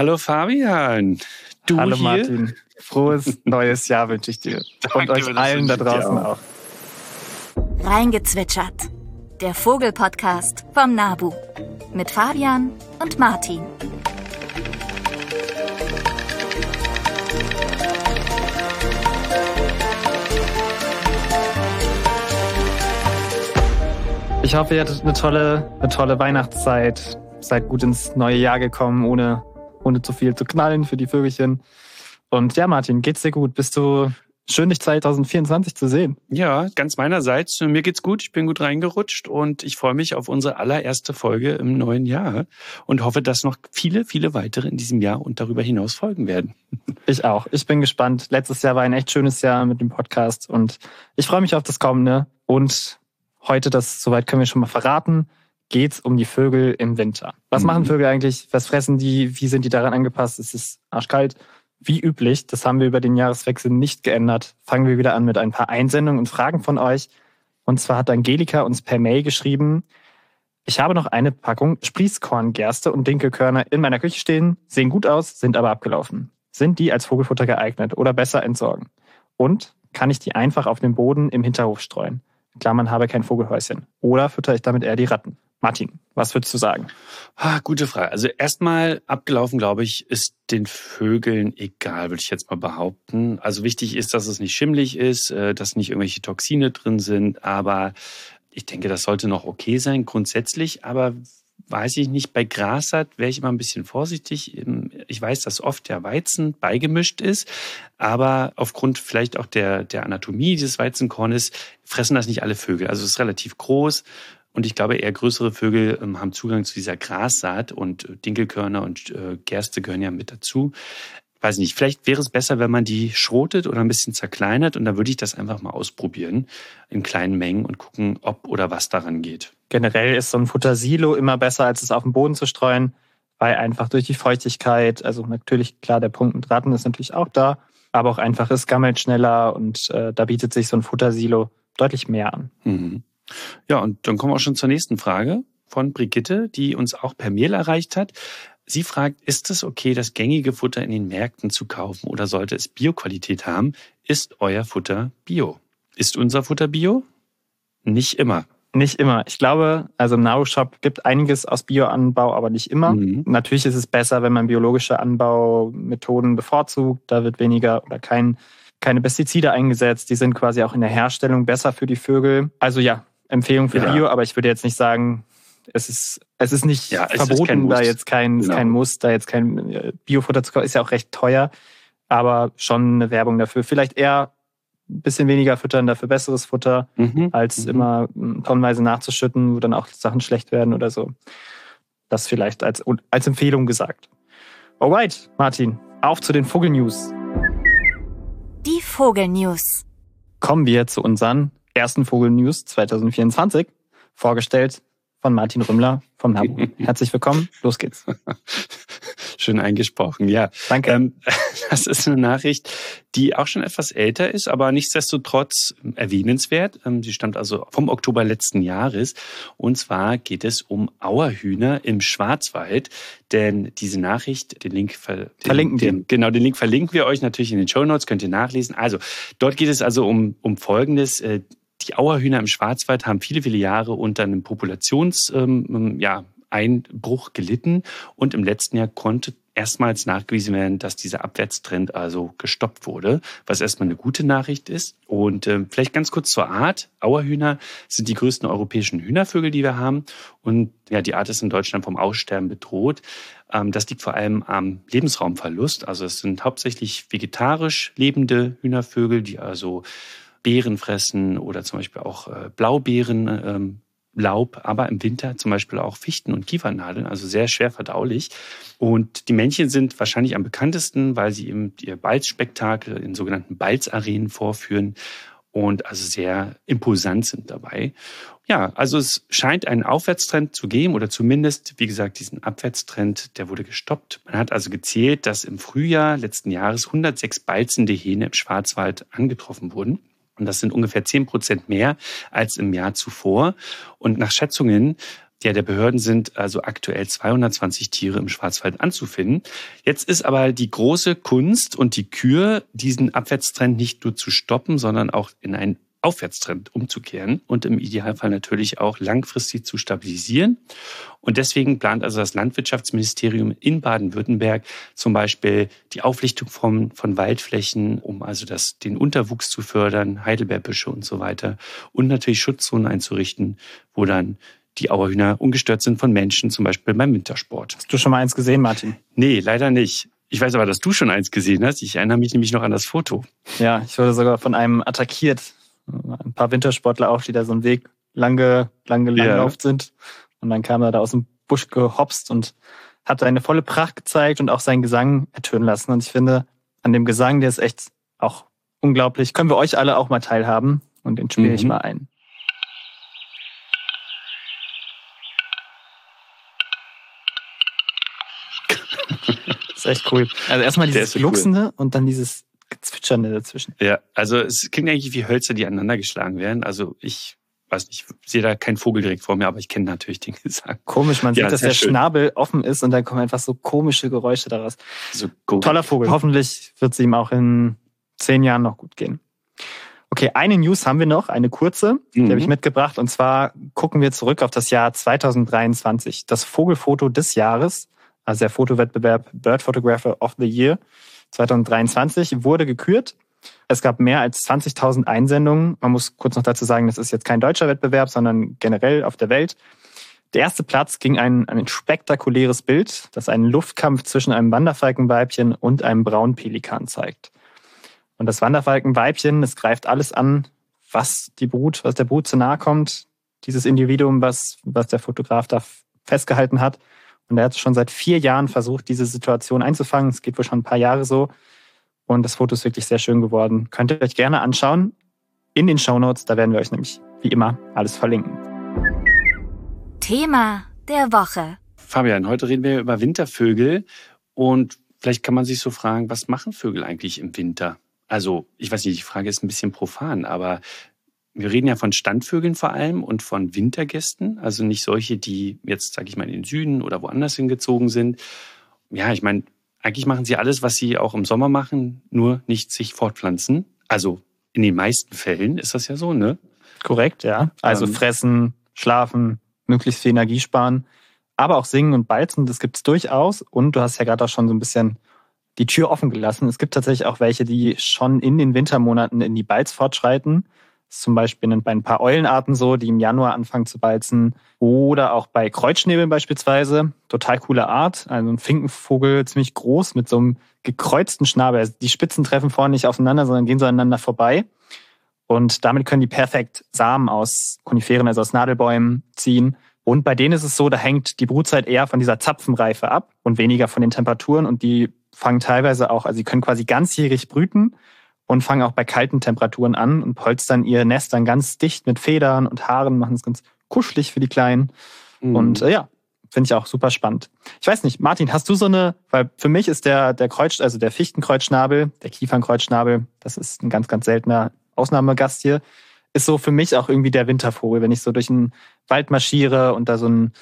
Hallo Fabian. Du Hallo hier? Martin. Frohes neues Jahr wünsche ich dir. Und euch allen da draußen auch. auch. Reingezwitschert. Der Vogelpodcast vom Nabu. Mit Fabian und Martin. Ich hoffe, ihr hattet eine tolle, eine tolle Weihnachtszeit. Seid gut ins neue Jahr gekommen, ohne, ohne zu viel zu knallen für die Vögelchen. Und ja, Martin, geht's dir gut? Bist du schön, dich 2024 zu sehen? Ja, ganz meinerseits. Mir geht's gut. Ich bin gut reingerutscht und ich freue mich auf unsere allererste Folge im neuen Jahr und hoffe, dass noch viele, viele weitere in diesem Jahr und darüber hinaus folgen werden. Ich auch. Ich bin gespannt. Letztes Jahr war ein echt schönes Jahr mit dem Podcast und ich freue mich auf das kommende und heute, das soweit können wir schon mal verraten, geht's um die Vögel im Winter. Was mhm. machen Vögel eigentlich? Was fressen die? Wie sind die daran angepasst? Es ist arschkalt. Wie üblich, das haben wir über den Jahreswechsel nicht geändert, fangen wir wieder an mit ein paar Einsendungen und Fragen von euch. Und zwar hat Angelika uns per Mail geschrieben, ich habe noch eine Packung Sprießkorngerste und Dinkelkörner in meiner Küche stehen, sehen gut aus, sind aber abgelaufen. Sind die als Vogelfutter geeignet oder besser entsorgen? Und kann ich die einfach auf den Boden im Hinterhof streuen? Klammern habe kein Vogelhäuschen. Oder fütter ich damit eher die Ratten? Martin, was würdest du sagen? Ah, gute Frage. Also erstmal abgelaufen, glaube ich, ist den Vögeln egal, würde ich jetzt mal behaupten. Also wichtig ist, dass es nicht schimmlig ist, äh, dass nicht irgendwelche Toxine drin sind, aber ich denke, das sollte noch okay sein grundsätzlich. Aber weiß ich nicht, bei Grassaat wäre ich immer ein bisschen vorsichtig. Ich weiß, dass oft der Weizen beigemischt ist, aber aufgrund vielleicht auch der, der Anatomie dieses Weizenkornes fressen das nicht alle Vögel. Also es ist relativ groß und ich glaube, eher größere Vögel ähm, haben Zugang zu dieser Grassaat und Dinkelkörner und äh, Gerste gehören ja mit dazu weiß nicht, vielleicht wäre es besser, wenn man die schrotet oder ein bisschen zerkleinert und dann würde ich das einfach mal ausprobieren in kleinen Mengen und gucken, ob oder was daran geht. Generell ist so ein Futtersilo immer besser, als es auf den Boden zu streuen, weil einfach durch die Feuchtigkeit, also natürlich klar, der Punkt mit Ratten ist natürlich auch da, aber auch einfach es gammelt schneller und äh, da bietet sich so ein Futtersilo deutlich mehr an. Mhm. Ja, und dann kommen wir auch schon zur nächsten Frage von Brigitte, die uns auch per Mail erreicht hat. Sie fragt, ist es okay, das gängige Futter in den Märkten zu kaufen oder sollte es Bioqualität haben? Ist euer Futter Bio? Ist unser Futter Bio? Nicht immer. Nicht immer. Ich glaube, also im Now-Shop gibt einiges aus Bioanbau, aber nicht immer. Mhm. Natürlich ist es besser, wenn man biologische Anbaumethoden bevorzugt. Da wird weniger oder kein, keine Pestizide eingesetzt. Die sind quasi auch in der Herstellung besser für die Vögel. Also ja, Empfehlung für ja. Bio, aber ich würde jetzt nicht sagen, es ist, es ist nicht ja, es verboten, ist da jetzt kein, genau. kein Muss, da jetzt kein äh, Biofutter zu kaufen, ist ja auch recht teuer, aber schon eine Werbung dafür. Vielleicht eher ein bisschen weniger füttern, dafür besseres Futter, mhm. als mhm. immer hm, tonnenweise nachzuschütten, wo dann auch Sachen schlecht werden oder so. Das vielleicht als, als Empfehlung gesagt. Alright, Martin, auf zu den Vogelnews. Die Vogelnews. Kommen wir zu unseren ersten Vogelnews 2024, vorgestellt von Martin Rümmler vom NABU. Herzlich willkommen, los geht's. Schön eingesprochen, ja. Danke. Ähm, das ist eine Nachricht, die auch schon etwas älter ist, aber nichtsdestotrotz erwähnenswert. Ähm, sie stammt also vom Oktober letzten Jahres. Und zwar geht es um Auerhühner im Schwarzwald. Denn diese Nachricht, den Link ver verlinken den, wir. Genau, den Link verlinken wir euch natürlich in den Show Notes, könnt ihr nachlesen. Also, dort geht es also um, um Folgendes. Die Auerhühner im Schwarzwald haben viele, viele Jahre unter einem Populations, ähm, Einbruch gelitten und im letzten Jahr konnte erstmals nachgewiesen werden, dass dieser Abwärtstrend also gestoppt wurde, was erstmal eine gute Nachricht ist. Und äh, vielleicht ganz kurz zur Art. Auerhühner sind die größten europäischen Hühnervögel, die wir haben. Und ja, die Art ist in Deutschland vom Aussterben bedroht. Ähm, das liegt vor allem am Lebensraumverlust. Also es sind hauptsächlich vegetarisch lebende Hühnervögel, die also Beeren fressen oder zum Beispiel auch äh, Blaubeeren, ähm, Laub, aber im Winter zum Beispiel auch Fichten und Kiefernadeln, also sehr schwer verdaulich. Und die Männchen sind wahrscheinlich am bekanntesten, weil sie eben ihr Balzspektakel in sogenannten Balzarenen vorführen und also sehr imposant sind dabei. Ja, also es scheint einen Aufwärtstrend zu geben oder zumindest, wie gesagt, diesen Abwärtstrend, der wurde gestoppt. Man hat also gezählt, dass im Frühjahr letzten Jahres 106 balzende Hähne im Schwarzwald angetroffen wurden. Und das sind ungefähr zehn Prozent mehr als im Jahr zuvor. Und nach Schätzungen ja, der Behörden sind also aktuell 220 Tiere im Schwarzwald anzufinden. Jetzt ist aber die große Kunst und die Kür, diesen Abwärtstrend nicht nur zu stoppen, sondern auch in einen Aufwärtstrend umzukehren und im Idealfall natürlich auch langfristig zu stabilisieren. Und deswegen plant also das Landwirtschaftsministerium in Baden-Württemberg zum Beispiel die Auflichtung von, von Waldflächen, um also das, den Unterwuchs zu fördern, Heidelbeerbüsche und so weiter und natürlich Schutzzonen einzurichten, wo dann die Auerhühner ungestört sind von Menschen, zum Beispiel beim Wintersport. Hast du schon mal eins gesehen, Martin? Nee, leider nicht. Ich weiß aber, dass du schon eins gesehen hast. Ich erinnere mich nämlich noch an das Foto. Ja, ich wurde sogar von einem attackiert ein paar Wintersportler auch, die da so einen Weg lange, lange gelaufen ja. sind. Und dann kam er da aus dem Busch gehopst und hat seine volle Pracht gezeigt und auch seinen Gesang ertönen lassen. Und ich finde, an dem Gesang, der ist echt auch unglaublich. Können wir euch alle auch mal teilhaben? Und den spiele mhm. ich mal ein. das ist echt cool. Also erstmal dieses Luchsende cool. und dann dieses Zwitschernde dazwischen. Ja, also es klingt eigentlich wie Hölzer, die aneinander geschlagen werden. Also ich weiß nicht, ich sehe da keinen Vogel direkt vor mir, aber ich kenne natürlich den Gesang. Komisch, man ja, sieht, dass der schön. Schnabel offen ist und dann kommen einfach so komische Geräusche daraus. So Toller Vogel. Hoffentlich wird es ihm auch in zehn Jahren noch gut gehen. Okay, eine News haben wir noch, eine kurze, die mhm. habe ich mitgebracht. Und zwar gucken wir zurück auf das Jahr 2023. Das Vogelfoto des Jahres, also der Fotowettbewerb Bird Photographer of the Year, 2023 wurde gekürt. Es gab mehr als 20.000 Einsendungen. Man muss kurz noch dazu sagen, das ist jetzt kein deutscher Wettbewerb, sondern generell auf der Welt. Der erste Platz ging ein, ein spektakuläres Bild, das einen Luftkampf zwischen einem Wanderfalkenweibchen und einem Braunpelikan zeigt. Und das Wanderfalkenweibchen, es greift alles an, was die Brut, was der Brut zu nahe kommt. Dieses Individuum, was, was der Fotograf da festgehalten hat. Und er hat schon seit vier Jahren versucht, diese Situation einzufangen. Es geht wohl schon ein paar Jahre so. Und das Foto ist wirklich sehr schön geworden. Könnt ihr euch gerne anschauen. In den Show Notes, da werden wir euch nämlich wie immer alles verlinken. Thema der Woche. Fabian, heute reden wir über Wintervögel und vielleicht kann man sich so fragen, was machen Vögel eigentlich im Winter? Also, ich weiß nicht, die Frage ist ein bisschen profan, aber wir reden ja von Standvögeln vor allem und von Wintergästen, also nicht solche, die jetzt, sage ich mal, in den Süden oder woanders hingezogen sind. Ja, ich meine, eigentlich machen sie alles, was sie auch im Sommer machen, nur nicht sich fortpflanzen. Also in den meisten Fällen ist das ja so, ne? Korrekt, ja. Also ähm, fressen, schlafen, möglichst viel Energie sparen, aber auch singen und balzen, das gibt's durchaus. Und du hast ja gerade auch schon so ein bisschen die Tür offen gelassen. Es gibt tatsächlich auch welche, die schon in den Wintermonaten in die Balz fortschreiten ist zum Beispiel bei ein paar Eulenarten so, die im Januar anfangen zu balzen. Oder auch bei Kreuzschnäbeln beispielsweise. Total coole Art. Also ein Finkenvogel, ziemlich groß, mit so einem gekreuzten Schnabel. Also die Spitzen treffen vorne nicht aufeinander, sondern gehen so aneinander vorbei. Und damit können die perfekt Samen aus Koniferen, also aus Nadelbäumen ziehen. Und bei denen ist es so, da hängt die Brutzeit eher von dieser Zapfenreife ab und weniger von den Temperaturen. Und die fangen teilweise auch, also sie können quasi ganzjährig brüten und fangen auch bei kalten Temperaturen an und polstern ihr Nest dann ganz dicht mit Federn und Haaren, machen es ganz kuschelig für die Kleinen. Mhm. Und äh, ja, finde ich auch super spannend. Ich weiß nicht, Martin, hast du so eine, weil für mich ist der, der Kreuz, also der Fichtenkreuzschnabel, der Kiefernkreuzschnabel, das ist ein ganz, ganz seltener Ausnahmegast hier, ist so für mich auch irgendwie der Wintervogel, wenn ich so durch den Wald marschiere und da so ein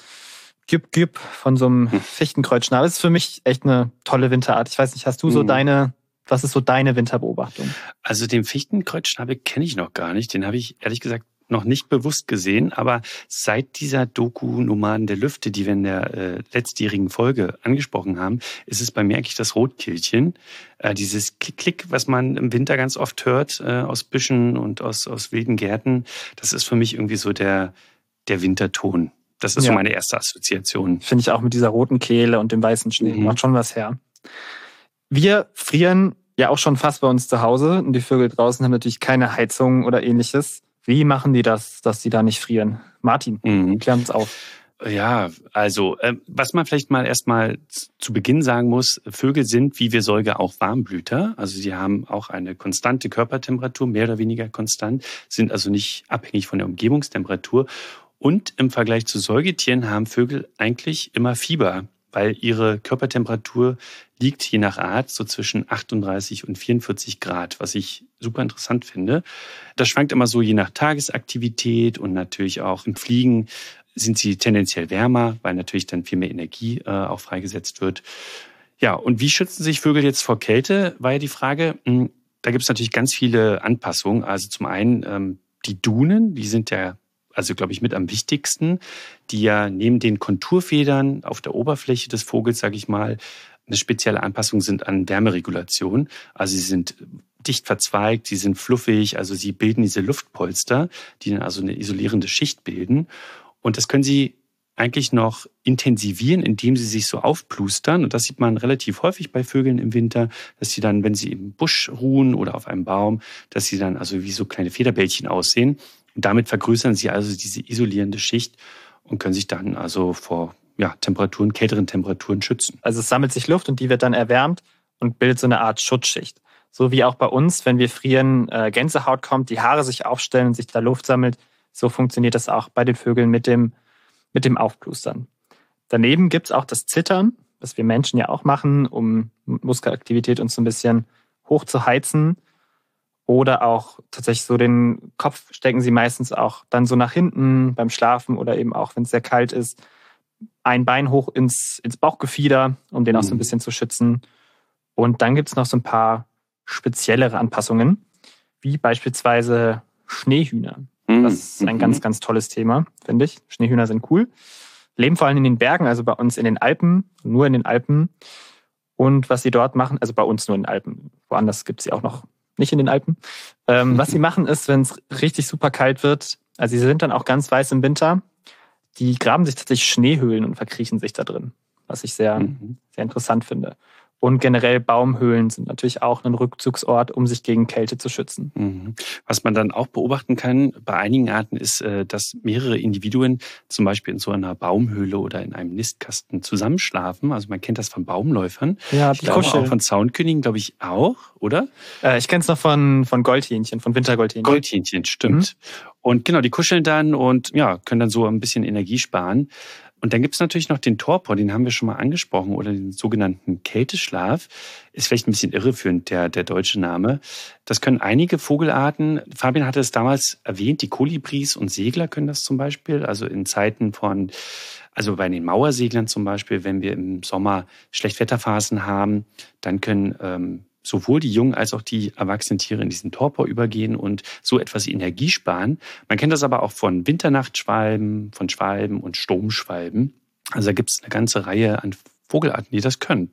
Gip Gip von so einem hm. Fichtenkreuzschnabel, das ist für mich echt eine tolle Winterart. Ich weiß nicht, hast du so mhm. deine was ist so deine Winterbeobachtung? Also den Fichtenkreuzschnabel kenne ich noch gar nicht. Den habe ich ehrlich gesagt noch nicht bewusst gesehen, aber seit dieser Doku Nomaden der Lüfte, die wir in der äh, letztjährigen Folge angesprochen haben, ist es bei mir eigentlich das Rotkehlchen. Äh, dieses Klick-Klick, was man im Winter ganz oft hört äh, aus Büschen und aus, aus wilden Gärten, das ist für mich irgendwie so der, der Winterton. Das ist ja. so meine erste Assoziation. Finde ich auch mit dieser roten Kehle und dem weißen Schnee. Mhm. Macht schon was her. Wir frieren ja auch schon fast bei uns zu Hause und die Vögel draußen haben natürlich keine Heizung oder ähnliches. Wie machen die das, dass sie da nicht frieren? Martin, mhm. klär uns auf. Ja, also äh, was man vielleicht mal erstmal zu Beginn sagen muss, Vögel sind wie wir Säuger auch Warmblüter. Also sie haben auch eine konstante Körpertemperatur, mehr oder weniger konstant, sind also nicht abhängig von der Umgebungstemperatur. Und im Vergleich zu Säugetieren haben Vögel eigentlich immer Fieber weil ihre Körpertemperatur liegt je nach Art so zwischen 38 und 44 Grad, was ich super interessant finde. Das schwankt immer so je nach Tagesaktivität und natürlich auch im Fliegen sind sie tendenziell wärmer, weil natürlich dann viel mehr Energie äh, auch freigesetzt wird. Ja, und wie schützen sich Vögel jetzt vor Kälte, war ja die Frage. Hm, da gibt es natürlich ganz viele Anpassungen. Also zum einen ähm, die Dunen, die sind ja also glaube ich mit am wichtigsten, die ja neben den Konturfedern auf der Oberfläche des Vogels, sage ich mal, eine spezielle Anpassung sind an Wärmeregulation. Also sie sind dicht verzweigt, sie sind fluffig, also sie bilden diese Luftpolster, die dann also eine isolierende Schicht bilden. Und das können sie eigentlich noch intensivieren, indem sie sich so aufplustern. Und das sieht man relativ häufig bei Vögeln im Winter, dass sie dann, wenn sie im Busch ruhen oder auf einem Baum, dass sie dann also wie so kleine Federbällchen aussehen. Und damit vergrößern sie also diese isolierende Schicht und können sich dann also vor ja, Temperaturen, kälteren Temperaturen schützen. Also es sammelt sich Luft und die wird dann erwärmt und bildet so eine Art Schutzschicht. So wie auch bei uns, wenn wir frieren, äh, Gänsehaut kommt, die Haare sich aufstellen und sich da Luft sammelt. So funktioniert das auch bei den Vögeln mit dem, mit dem Aufplustern. Daneben gibt's auch das Zittern, was wir Menschen ja auch machen, um Muskelaktivität uns so ein bisschen hoch zu heizen. Oder auch tatsächlich so den Kopf stecken sie meistens auch dann so nach hinten beim Schlafen oder eben auch, wenn es sehr kalt ist, ein Bein hoch ins, ins Bauchgefieder, um den auch so ein mhm. bisschen zu schützen. Und dann gibt's noch so ein paar speziellere Anpassungen, wie beispielsweise Schneehühner. Mhm. Das ist ein ganz, ganz tolles Thema, finde ich. Schneehühner sind cool. Leben vor allem in den Bergen, also bei uns in den Alpen, nur in den Alpen. Und was sie dort machen, also bei uns nur in den Alpen, woanders gibt es sie auch noch nicht in den Alpen. Ähm, was sie machen ist, wenn es richtig super kalt wird, also sie sind dann auch ganz weiß im Winter, die graben sich tatsächlich Schneehöhlen und verkriechen sich da drin, was ich sehr, mhm. sehr interessant finde. Und generell Baumhöhlen sind natürlich auch ein Rückzugsort, um sich gegen Kälte zu schützen. Mhm. Was man dann auch beobachten kann bei einigen Arten ist, äh, dass mehrere Individuen zum Beispiel in so einer Baumhöhle oder in einem Nistkasten zusammenschlafen. Also man kennt das von Baumläufern. Ja, die glaube, auch von Zaunkönigen, glaube ich, auch, oder? Äh, ich kenne es noch von, von Goldhähnchen, von Wintergoldhähnchen. Goldhähnchen, stimmt. Mhm. Und genau, die kuscheln dann und ja, können dann so ein bisschen Energie sparen. Und dann gibt's natürlich noch den Torpor, den haben wir schon mal angesprochen, oder den sogenannten Kälteschlaf. Ist vielleicht ein bisschen irreführend, der, der deutsche Name. Das können einige Vogelarten, Fabian hatte es damals erwähnt, die Kolibris und Segler können das zum Beispiel. Also in Zeiten von, also bei den Mauerseglern zum Beispiel, wenn wir im Sommer Schlechtwetterphasen haben, dann können ähm, sowohl die jungen als auch die erwachsenen Tiere in diesen Torpor übergehen und so etwas Energie sparen. Man kennt das aber auch von Winternachtschwalben, von Schwalben und Sturmschwalben. Also da gibt es eine ganze Reihe an Vogelarten, die das können.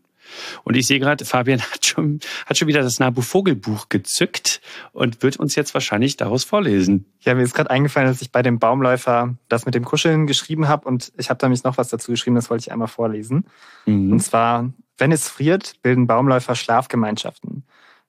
Und ich sehe gerade, Fabian hat schon, hat schon wieder das Nabu Vogelbuch gezückt und wird uns jetzt wahrscheinlich daraus vorlesen. Ja, mir ist gerade eingefallen, dass ich bei dem Baumläufer das mit dem Kuscheln geschrieben habe und ich habe da nämlich noch was dazu geschrieben, das wollte ich einmal vorlesen. Mhm. Und zwar wenn es friert, bilden Baumläufer Schlafgemeinschaften.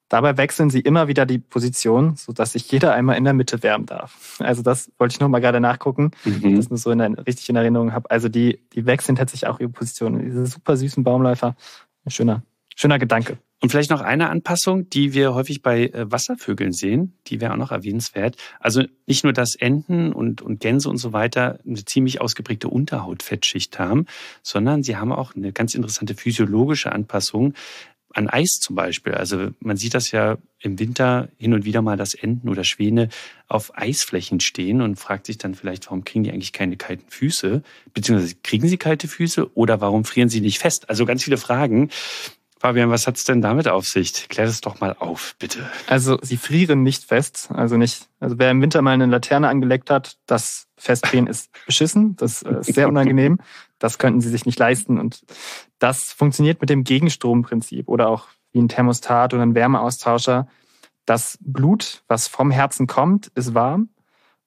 Dabei wechseln sie immer wieder die Position, sodass sich jeder einmal in der Mitte wärmen darf. Also das wollte ich noch mal gerade nachgucken, mhm. dass ich das so in der, richtig in Erinnerung habe. Also die, die wechseln tatsächlich auch ihre Position. Diese super süßen Baumläufer. Ein schöner, schöner Gedanke. Und vielleicht noch eine Anpassung, die wir häufig bei äh, Wasservögeln sehen, die wäre auch noch erwähnenswert. Also nicht nur, dass Enten und, und Gänse und so weiter eine ziemlich ausgeprägte Unterhautfettschicht haben, sondern sie haben auch eine ganz interessante physiologische Anpassung an Eis zum Beispiel. Also man sieht das ja im Winter hin und wieder mal, dass Enten oder Schwäne auf Eisflächen stehen und fragt sich dann vielleicht, warum kriegen die eigentlich keine kalten Füße? Beziehungsweise kriegen sie kalte Füße oder warum frieren sie nicht fest? Also ganz viele Fragen. Fabian, was hat's denn damit auf sich? Klär das doch mal auf, bitte. Also sie frieren nicht fest, also nicht. Also wer im Winter mal eine Laterne angelegt hat, das Festdrehen ist beschissen, das äh, ist sehr unangenehm. Das könnten sie sich nicht leisten und das funktioniert mit dem Gegenstromprinzip oder auch wie ein Thermostat oder ein Wärmeaustauscher. Das Blut, was vom Herzen kommt, ist warm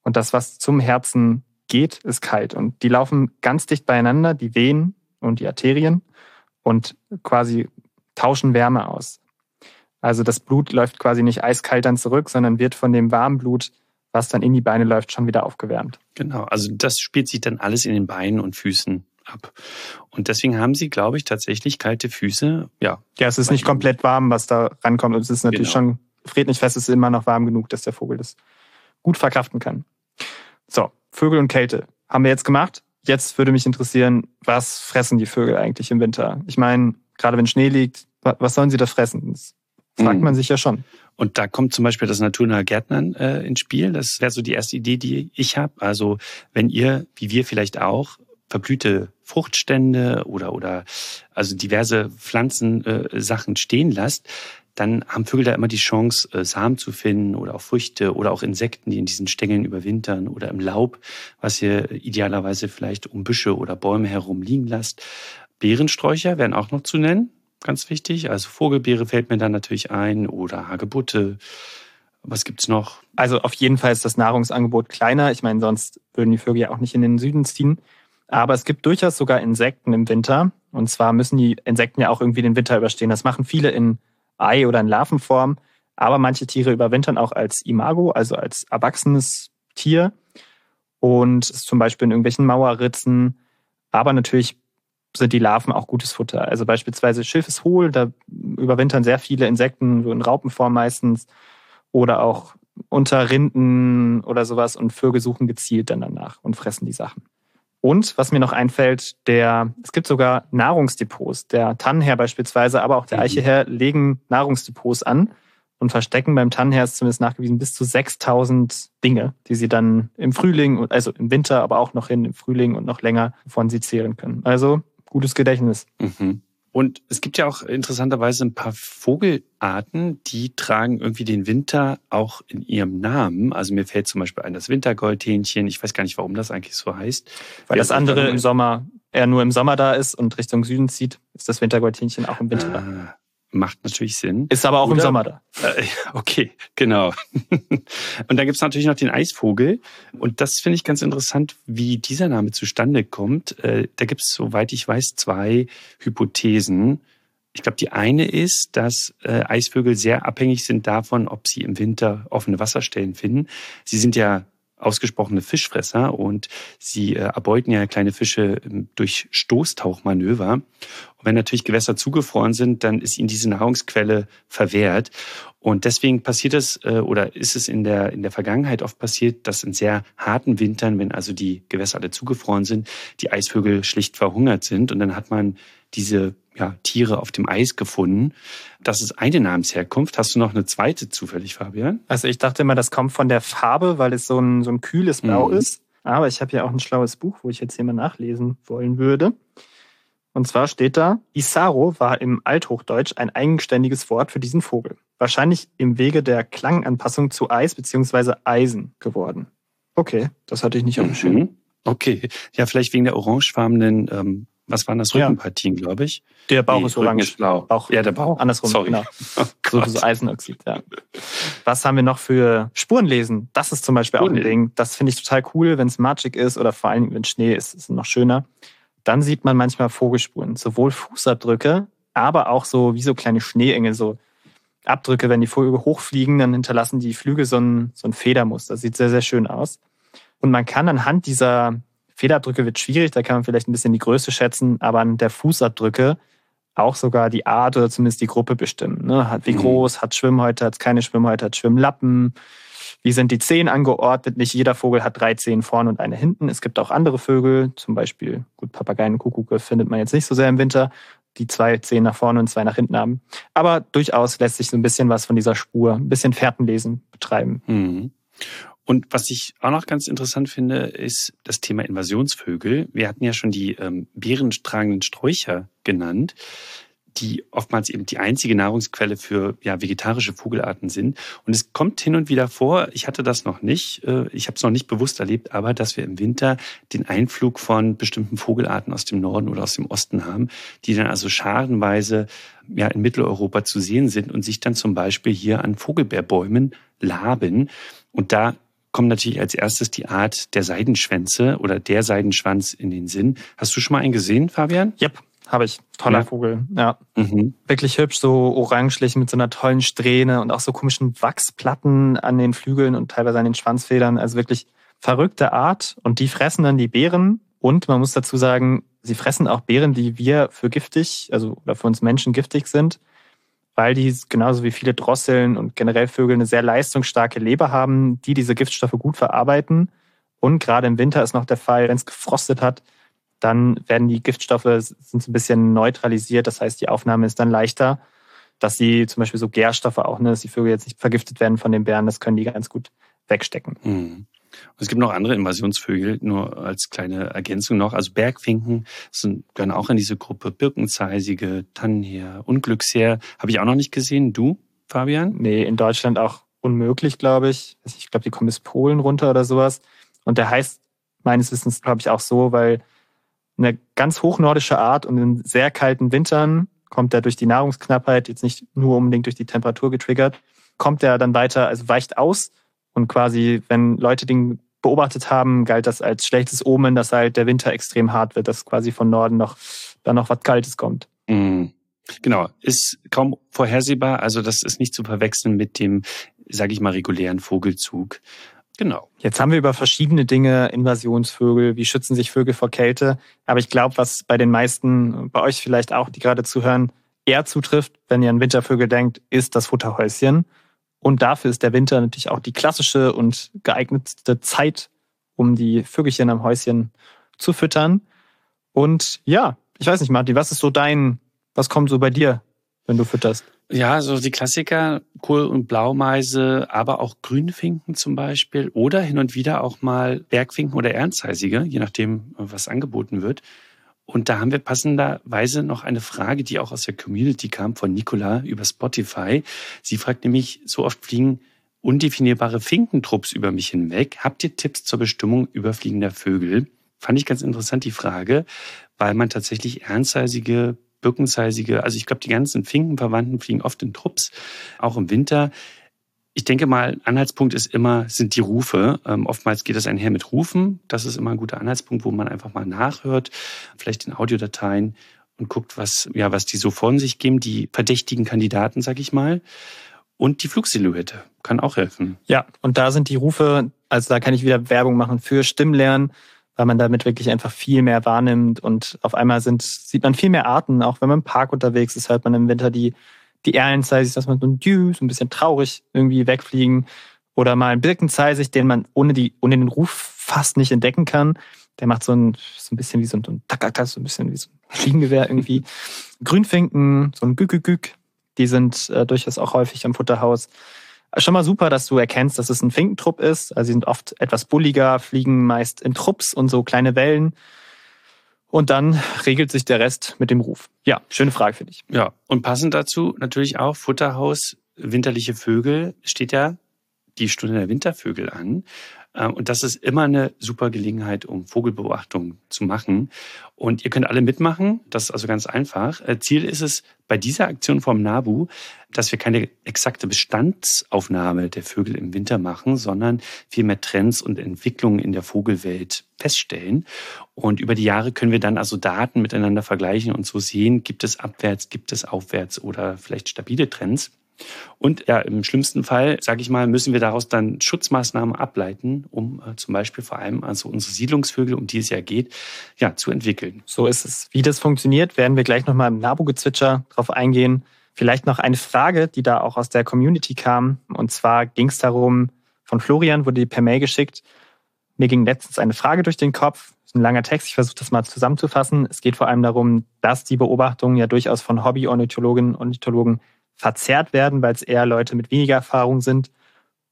und das, was zum Herzen geht, ist kalt und die laufen ganz dicht beieinander, die Venen und die Arterien und quasi tauschen Wärme aus. Also das Blut läuft quasi nicht eiskalt dann zurück, sondern wird von dem warmen Blut, was dann in die Beine läuft, schon wieder aufgewärmt. Genau, also das spielt sich dann alles in den Beinen und Füßen ab. Und deswegen haben sie, glaube ich, tatsächlich kalte Füße. Ja, ja es ist nicht komplett warm, was da rankommt. Und es ist natürlich genau. schon, friert nicht fest, es ist immer noch warm genug, dass der Vogel das gut verkraften kann. So, Vögel und Kälte haben wir jetzt gemacht. Jetzt würde mich interessieren, was fressen die Vögel eigentlich im Winter? Ich meine, gerade wenn Schnee liegt, was sollen sie da fressen? fragt mhm. man sich ja schon. Und da kommt zum Beispiel das naturnahe Gärtnern äh, ins Spiel. Das wäre so die erste Idee, die ich habe. Also wenn ihr, wie wir vielleicht auch, verblühte Fruchtstände oder oder also diverse Pflanzensachen äh, stehen lasst, dann haben Vögel da immer die Chance, äh, Samen zu finden oder auch Früchte oder auch Insekten, die in diesen Stängeln überwintern oder im Laub, was ihr idealerweise vielleicht um Büsche oder Bäume herum liegen lasst. Beerensträucher wären auch noch zu nennen, ganz wichtig. Also Vogelbeere fällt mir dann natürlich ein oder Hagebutte. Was gibt's noch? Also auf jeden Fall ist das Nahrungsangebot kleiner. Ich meine, sonst würden die Vögel ja auch nicht in den Süden ziehen. Aber es gibt durchaus sogar Insekten im Winter. Und zwar müssen die Insekten ja auch irgendwie den Winter überstehen. Das machen viele in Ei- oder in Larvenform. Aber manche Tiere überwintern auch als Imago, also als erwachsenes Tier. Und zum Beispiel in irgendwelchen Mauerritzen. Aber natürlich sind die Larven auch gutes Futter. Also beispielsweise Schilfeshohl, da überwintern sehr viele Insekten, so in Raupenform meistens. Oder auch unter Rinden oder sowas. Und Vögel suchen gezielt dann danach und fressen die Sachen. Und was mir noch einfällt, der, es gibt sogar Nahrungsdepots. Der Tannenherr beispielsweise, aber auch der mhm. Eicheherr legen Nahrungsdepots an und verstecken beim Tannenherr ist zumindest nachgewiesen bis zu 6000 Dinge, die sie dann im Frühling, also im Winter, aber auch noch hin im Frühling und noch länger von sie zehren können. Also gutes Gedächtnis. Mhm. Und es gibt ja auch interessanterweise ein paar Vogelarten, die tragen irgendwie den Winter auch in ihrem Namen. Also mir fällt zum Beispiel ein das Wintergoldhähnchen. Ich weiß gar nicht, warum das eigentlich so heißt. Weil das andere im Sommer, er nur im Sommer da ist und Richtung Süden zieht, ist das Wintergoldhähnchen auch im Winter da. Macht natürlich Sinn. Ist aber auch Oder, im Sommer da. Äh, okay, genau. und dann gibt's natürlich noch den Eisvogel. Und das finde ich ganz interessant, wie dieser Name zustande kommt. Äh, da gibt's, soweit ich weiß, zwei Hypothesen. Ich glaube, die eine ist, dass äh, Eisvögel sehr abhängig sind davon, ob sie im Winter offene Wasserstellen finden. Sie sind ja ausgesprochene Fischfresser und sie äh, erbeuten ja kleine Fische ähm, durch Stoßtauchmanöver. Und wenn natürlich Gewässer zugefroren sind, dann ist ihnen diese Nahrungsquelle verwehrt. Und deswegen passiert es äh, oder ist es in der, in der Vergangenheit oft passiert, dass in sehr harten Wintern, wenn also die Gewässer alle zugefroren sind, die Eisvögel schlicht verhungert sind. Und dann hat man diese ja, Tiere auf dem Eis gefunden. Das ist eine Namensherkunft. Hast du noch eine zweite zufällig, Fabian? Also ich dachte immer, das kommt von der Farbe, weil es so ein, so ein kühles Blau mhm. ist. Aber ich habe ja auch ein schlaues Buch, wo ich jetzt hier mal nachlesen wollen würde. Und zwar steht da, Isaro war im Althochdeutsch ein eigenständiges Wort für diesen Vogel. Wahrscheinlich im Wege der Klanganpassung zu Eis bzw. Eisen geworden. Okay, das hatte ich nicht auf dem Schirm. Mhm. Okay, ja, vielleicht wegen der orangefarbenen ähm, was waren das? Rückenpartien, ja. glaube ich. Der Bauch nee, ist orange. Ist blau. Bauch. Ja, der Bauch. Andersrum, Sorry. genau. Oh so, so Eisenoxid, ja. Was haben wir noch für Spurenlesen? Das ist zum Beispiel auch ein Ding. Das finde ich total cool, wenn es matschig ist oder vor allem, wenn Schnee ist, ist es noch schöner. Dann sieht man manchmal Vogelspuren. Sowohl Fußabdrücke, aber auch so wie so kleine Schneeengel, so Abdrücke, wenn die Vögel hochfliegen, dann hinterlassen die Flügel so ein, so ein Federmuster. Sieht sehr, sehr schön aus. Und man kann anhand dieser Federabdrücke wird schwierig, da kann man vielleicht ein bisschen die Größe schätzen, aber an der Fußabdrücke auch sogar die Art oder zumindest die Gruppe bestimmen. Ne? Hat, wie mhm. groß, hat Schwimmhäute, hat keine Schwimmhäute, hat Schwimmlappen, wie sind die Zehen angeordnet? Nicht jeder Vogel hat drei Zehen vorne und eine hinten. Es gibt auch andere Vögel, zum Beispiel, gut, Papageien, Kuckucke findet man jetzt nicht so sehr im Winter, die zwei Zehen nach vorne und zwei nach hinten haben. Aber durchaus lässt sich so ein bisschen was von dieser Spur, ein bisschen Fährtenlesen betreiben. Mhm. Und was ich auch noch ganz interessant finde, ist das Thema Invasionsvögel. Wir hatten ja schon die ähm, beerentragenden Sträucher genannt, die oftmals eben die einzige Nahrungsquelle für ja, vegetarische Vogelarten sind. Und es kommt hin und wieder vor, ich hatte das noch nicht, äh, ich habe es noch nicht bewusst erlebt, aber dass wir im Winter den Einflug von bestimmten Vogelarten aus dem Norden oder aus dem Osten haben, die dann also scharenweise ja, in Mitteleuropa zu sehen sind und sich dann zum Beispiel hier an Vogelbeerbäumen laben. Und da kommt natürlich als erstes die Art der Seidenschwänze oder der Seidenschwanz in den Sinn. Hast du schon mal einen gesehen, Fabian? Yep, habe ich. Toller ja. Vogel. Ja. Mhm. Wirklich hübsch, so orangelich mit so einer tollen Strähne und auch so komischen Wachsplatten an den Flügeln und teilweise an den Schwanzfedern. Also wirklich verrückte Art. Und die fressen dann die Beeren. Und man muss dazu sagen, sie fressen auch Beeren, die wir für giftig, also oder für uns Menschen giftig sind weil die genauso wie viele Drosseln und generell Vögel eine sehr leistungsstarke Leber haben, die diese Giftstoffe gut verarbeiten. Und gerade im Winter ist noch der Fall, wenn es gefrostet hat, dann werden die Giftstoffe sind ein bisschen neutralisiert. Das heißt, die Aufnahme ist dann leichter. dass sie zum Beispiel so Gärstoffe auch, ne, dass die Vögel jetzt nicht vergiftet werden von den Bären, das können die ganz gut wegstecken. Mhm. Es gibt noch andere Invasionsvögel, nur als kleine Ergänzung noch. Also Bergfinken sind, gehören auch in diese Gruppe. Birkenzeisige, Tannenheer, Unglücksheer. Habe ich auch noch nicht gesehen. Du, Fabian? Nee, in Deutschland auch unmöglich, glaube ich. Ich glaube, die kommen bis Polen runter oder sowas. Und der heißt meines Wissens, glaube ich, auch so, weil eine ganz hochnordische Art und in sehr kalten Wintern kommt er durch die Nahrungsknappheit, jetzt nicht nur unbedingt durch die Temperatur getriggert, kommt er dann weiter, also weicht aus und quasi, wenn Leute den beobachtet haben, galt das als schlechtes Omen, dass halt der Winter extrem hart wird, dass quasi von Norden noch dann noch was Kaltes kommt. Mhm. Genau, ist kaum vorhersehbar. Also das ist nicht zu verwechseln mit dem, sage ich mal, regulären Vogelzug. Genau. Jetzt haben wir über verschiedene Dinge, Invasionsvögel, wie schützen sich Vögel vor Kälte. Aber ich glaube, was bei den meisten, bei euch vielleicht auch, die gerade zuhören, eher zutrifft, wenn ihr an Wintervögel denkt, ist das Futterhäuschen. Und dafür ist der Winter natürlich auch die klassische und geeignetste Zeit, um die Vögelchen am Häuschen zu füttern. Und ja, ich weiß nicht, Martin, was ist so dein, was kommt so bei dir, wenn du fütterst? Ja, so die Klassiker, Kohl- und Blaumeise, aber auch Grünfinken zum Beispiel oder hin und wieder auch mal Bergfinken oder Ernstzeisige, je nachdem, was angeboten wird. Und da haben wir passenderweise noch eine Frage, die auch aus der Community kam von Nicola über Spotify. Sie fragt nämlich, so oft fliegen undefinierbare Finkentrupps über mich hinweg. Habt ihr Tipps zur Bestimmung überfliegender Vögel? Fand ich ganz interessant, die Frage, weil man tatsächlich ernstzeisige birkenseisige, also ich glaube, die ganzen Finkenverwandten fliegen oft in Trupps, auch im Winter. Ich denke mal, Anhaltspunkt ist immer, sind die Rufe. Ähm, oftmals geht das einher mit Rufen. Das ist immer ein guter Anhaltspunkt, wo man einfach mal nachhört, vielleicht in Audiodateien und guckt, was, ja, was die so von sich geben, die verdächtigen Kandidaten, sag ich mal. Und die Flugsilhouette kann auch helfen. Ja, und da sind die Rufe, also da kann ich wieder Werbung machen für Stimmlernen weil man damit wirklich einfach viel mehr wahrnimmt und auf einmal sind, sieht man viel mehr Arten. Auch wenn man im Park unterwegs ist, hört man im Winter die, die Erlenzeisig, dass man so ein Dü, so ein bisschen traurig irgendwie wegfliegen. Oder mal ein Birkenzeisig, den man ohne, die, ohne den Ruf fast nicht entdecken kann. Der macht so ein, so ein bisschen wie so ein, so ein so ein bisschen wie so ein Schienengewehr irgendwie. Grünfinken, so ein Gückückück, die sind äh, durchaus auch häufig am Futterhaus. Schon mal super, dass du erkennst, dass es ein Finkentrupp ist. Also sie sind oft etwas bulliger, fliegen meist in Trupps und so kleine Wellen. Und dann regelt sich der Rest mit dem Ruf. Ja, schöne Frage für dich. Ja, und passend dazu natürlich auch Futterhaus, winterliche Vögel, steht ja die Stunde der Wintervögel an. Ähm, und das ist immer eine super Gelegenheit, um Vogelbeobachtung zu machen. Und ihr könnt alle mitmachen. Das ist also ganz einfach. Äh, Ziel ist es bei dieser Aktion vom NABU, dass wir keine exakte Bestandsaufnahme der Vögel im Winter machen, sondern vielmehr Trends und Entwicklungen in der Vogelwelt feststellen. Und über die Jahre können wir dann also Daten miteinander vergleichen und so sehen, gibt es abwärts, gibt es aufwärts oder vielleicht stabile Trends. Und ja, im schlimmsten Fall, sage ich mal, müssen wir daraus dann Schutzmaßnahmen ableiten, um äh, zum Beispiel vor allem also unsere Siedlungsvögel, um die es ja geht, ja, zu entwickeln. So ist es. Wie das funktioniert, werden wir gleich nochmal im Nabu-Gezwitscher drauf eingehen. Vielleicht noch eine Frage, die da auch aus der Community kam. Und zwar ging es darum, von Florian wurde die per Mail geschickt. Mir ging letztens eine Frage durch den Kopf. Das ist ein langer Text. Ich versuche das mal zusammenzufassen. Es geht vor allem darum, dass die Beobachtungen ja durchaus von Hobby-Ornithologinnen und Ornithologen verzerrt werden, weil es eher Leute mit weniger Erfahrung sind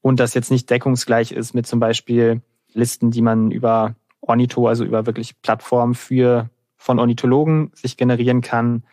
und das jetzt nicht deckungsgleich ist mit zum Beispiel Listen, die man über Ornitho, also über wirklich Plattformen für von Ornithologen sich generieren kann.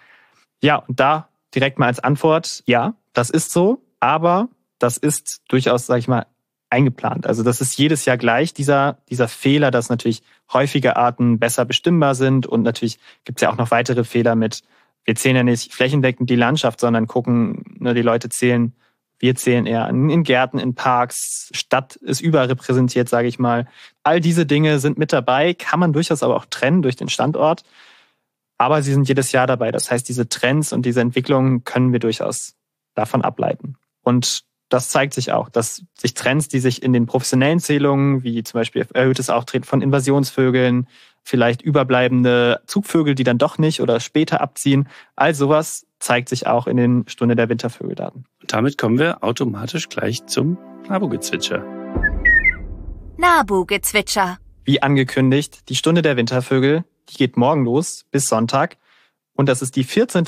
Ja, und da direkt mal als Antwort, ja, das ist so, aber das ist durchaus, sage ich mal, eingeplant. Also das ist jedes Jahr gleich, dieser, dieser Fehler, dass natürlich häufige Arten besser bestimmbar sind und natürlich gibt es ja auch noch weitere Fehler mit wir zählen ja nicht flächendeckend die Landschaft, sondern gucken, nur die Leute zählen, wir zählen eher in Gärten, in Parks, Stadt ist überrepräsentiert, sage ich mal. All diese Dinge sind mit dabei, kann man durchaus aber auch trennen durch den Standort. Aber sie sind jedes Jahr dabei. Das heißt, diese Trends und diese Entwicklungen können wir durchaus davon ableiten. Und das zeigt sich auch, dass sich Trends, die sich in den professionellen Zählungen, wie zum Beispiel erhöhtes Auftreten von Invasionsvögeln, vielleicht überbleibende Zugvögel, die dann doch nicht oder später abziehen. All sowas zeigt sich auch in den Stunde der Wintervögeldaten. Und damit kommen wir automatisch gleich zum Nabu-Gezwitscher. Nabu-Gezwitscher. Wie angekündigt, die Stunde der Wintervögel, die geht morgen los bis Sonntag. Und das ist die 14.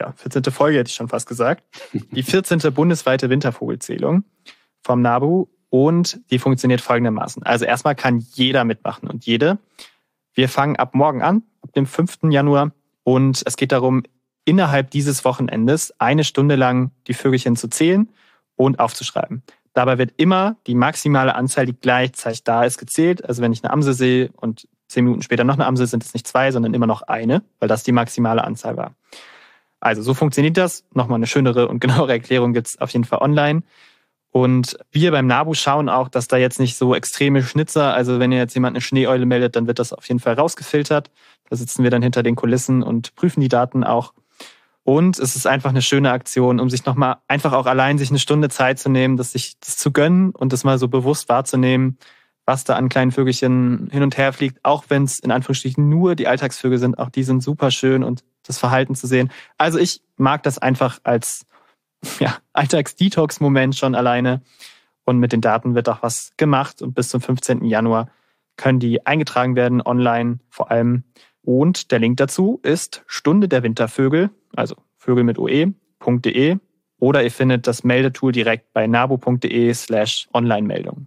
ja, 14. Folge hätte ich schon fast gesagt. Die 14. bundesweite Wintervogelzählung vom NABU und die funktioniert folgendermaßen. Also erstmal kann jeder mitmachen und jede. Wir fangen ab morgen an, ab dem 5. Januar und es geht darum, innerhalb dieses Wochenendes eine Stunde lang die Vögelchen zu zählen und aufzuschreiben. Dabei wird immer die maximale Anzahl, die gleichzeitig da ist, gezählt. Also wenn ich eine Amsel sehe und zehn Minuten später noch eine Amsel, sind es nicht zwei, sondern immer noch eine, weil das die maximale Anzahl war. Also so funktioniert das. Nochmal eine schönere und genauere Erklärung gibt's auf jeden Fall online. Und wir beim NABU schauen auch, dass da jetzt nicht so extreme Schnitzer, also wenn ihr jetzt jemand eine Schneeeule meldet, dann wird das auf jeden Fall rausgefiltert. Da sitzen wir dann hinter den Kulissen und prüfen die Daten auch. Und es ist einfach eine schöne Aktion, um sich nochmal einfach auch allein sich eine Stunde Zeit zu nehmen, das sich das zu gönnen und das mal so bewusst wahrzunehmen, was da an kleinen Vögelchen hin und her fliegt, auch wenn es in Anführungsstrichen nur die Alltagsvögel sind, auch die sind super schön und das Verhalten zu sehen. Also ich mag das einfach als ja, Alltags-Detox-Moment schon alleine. Und mit den Daten wird auch was gemacht und bis zum 15. Januar können die eingetragen werden online vor allem. Und der Link dazu ist Stunde der Wintervögel, also Vögel mit oe.de oder ihr findet das Meldetool direkt bei nabu.de slash Online-Meldung.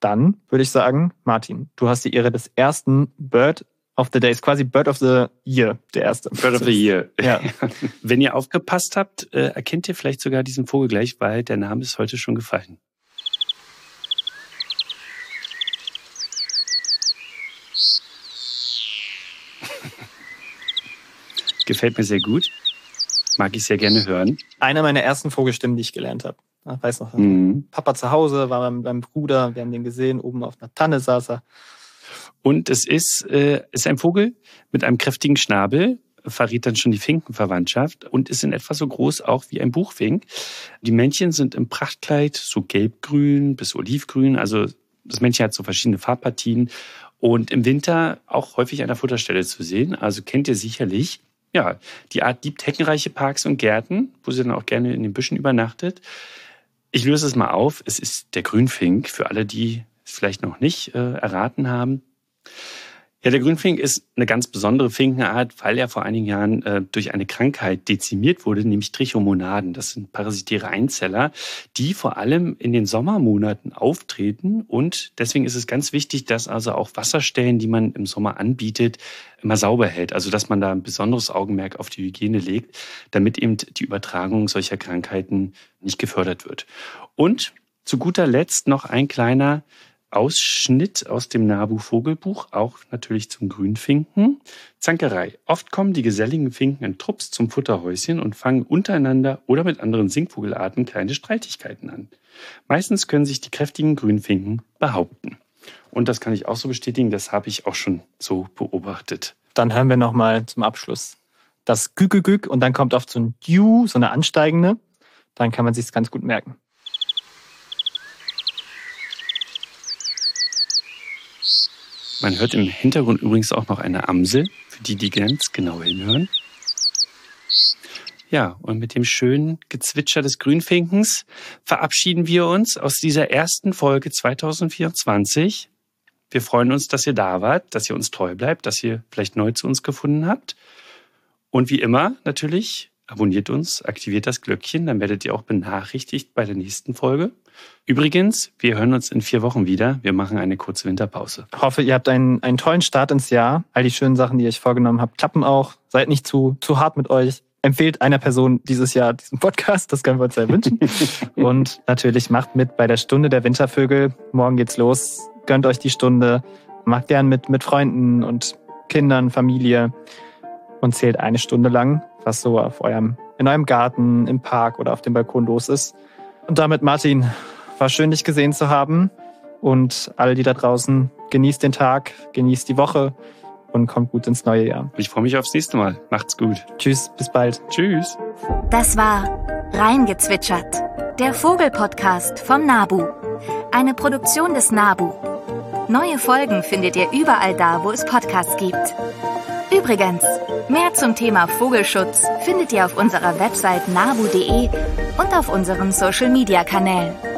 Dann würde ich sagen, Martin, du hast die Ehre des ersten Bird of the Day, ist quasi Bird of the Year, der erste. Bird of the Year. Ja. Wenn ihr aufgepasst habt, äh, erkennt ihr vielleicht sogar diesen Vogel gleich, weil der Name ist heute schon gefallen. Gefällt mir sehr gut. Mag ich sehr gerne hören. Einer meiner ersten Vogelstimmen, die ich gelernt habe. Ich weiß noch, Mhm. Papa zu Hause war beim, beim Bruder, wir haben den gesehen, oben auf einer Tanne saß er. Und es ist, äh, ist ein Vogel mit einem kräftigen Schnabel, verrät dann schon die Finkenverwandtschaft und ist in etwa so groß auch wie ein Buchfink. Die Männchen sind im Prachtkleid so gelbgrün bis olivgrün, also das Männchen hat so verschiedene Farbpartien und im Winter auch häufig an der Futterstelle zu sehen. Also kennt ihr sicherlich. Ja, die Art liebt heckenreiche Parks und Gärten, wo sie dann auch gerne in den Büschen übernachtet. Ich löse es mal auf. Es ist der Grünfink, für alle, die es vielleicht noch nicht äh, erraten haben. Ja, der Grünfink ist eine ganz besondere Finkenart, weil er vor einigen Jahren äh, durch eine Krankheit dezimiert wurde, nämlich Trichomonaden. Das sind parasitäre Einzeller, die vor allem in den Sommermonaten auftreten. Und deswegen ist es ganz wichtig, dass also auch Wasserstellen, die man im Sommer anbietet, immer sauber hält. Also dass man da ein besonderes Augenmerk auf die Hygiene legt, damit eben die Übertragung solcher Krankheiten nicht gefördert wird. Und zu guter Letzt noch ein kleiner Ausschnitt aus dem Nabu Vogelbuch, auch natürlich zum Grünfinken. Zankerei. Oft kommen die geselligen Finken in Trupps zum Futterhäuschen und fangen untereinander oder mit anderen Singvogelarten kleine Streitigkeiten an. Meistens können sich die kräftigen Grünfinken behaupten. Und das kann ich auch so bestätigen, das habe ich auch schon so beobachtet. Dann hören wir nochmal zum Abschluss das Gü-Gü-Gü und dann kommt oft so ein Dü, so eine ansteigende. Dann kann man sich ganz gut merken. Man hört im Hintergrund übrigens auch noch eine Amsel, für die, die ganz genau hinhören. Ja, und mit dem schönen Gezwitscher des Grünfinkens verabschieden wir uns aus dieser ersten Folge 2024. Wir freuen uns, dass ihr da wart, dass ihr uns treu bleibt, dass ihr vielleicht neu zu uns gefunden habt. Und wie immer natürlich, abonniert uns, aktiviert das Glöckchen, dann werdet ihr auch benachrichtigt bei der nächsten Folge. Übrigens, wir hören uns in vier Wochen wieder. Wir machen eine kurze Winterpause. Ich hoffe, ihr habt einen, einen tollen Start ins Jahr. All die schönen Sachen, die ihr euch vorgenommen habt, klappen auch. Seid nicht zu, zu hart mit euch. Empfehlt einer Person dieses Jahr diesen Podcast, das können wir uns sehr wünschen. Und natürlich macht mit bei der Stunde der Wintervögel. Morgen geht's los. Gönnt euch die Stunde. Macht gern mit, mit Freunden und Kindern, Familie und zählt eine Stunde lang, was so auf eurem, in eurem Garten, im Park oder auf dem Balkon los ist. Und damit, Martin, war schön, dich gesehen zu haben. Und alle, die da draußen, genießt den Tag, genießt die Woche und kommt gut ins neue Jahr. Ich freue mich aufs nächste Mal. Macht's gut. Tschüss, bis bald. Tschüss. Das war Reingezwitschert, der Vogelpodcast vom Nabu. Eine Produktion des Nabu. Neue Folgen findet ihr überall da, wo es Podcasts gibt. Übrigens, mehr zum Thema Vogelschutz findet ihr auf unserer Website nabu.de und auf unseren Social-Media-Kanälen.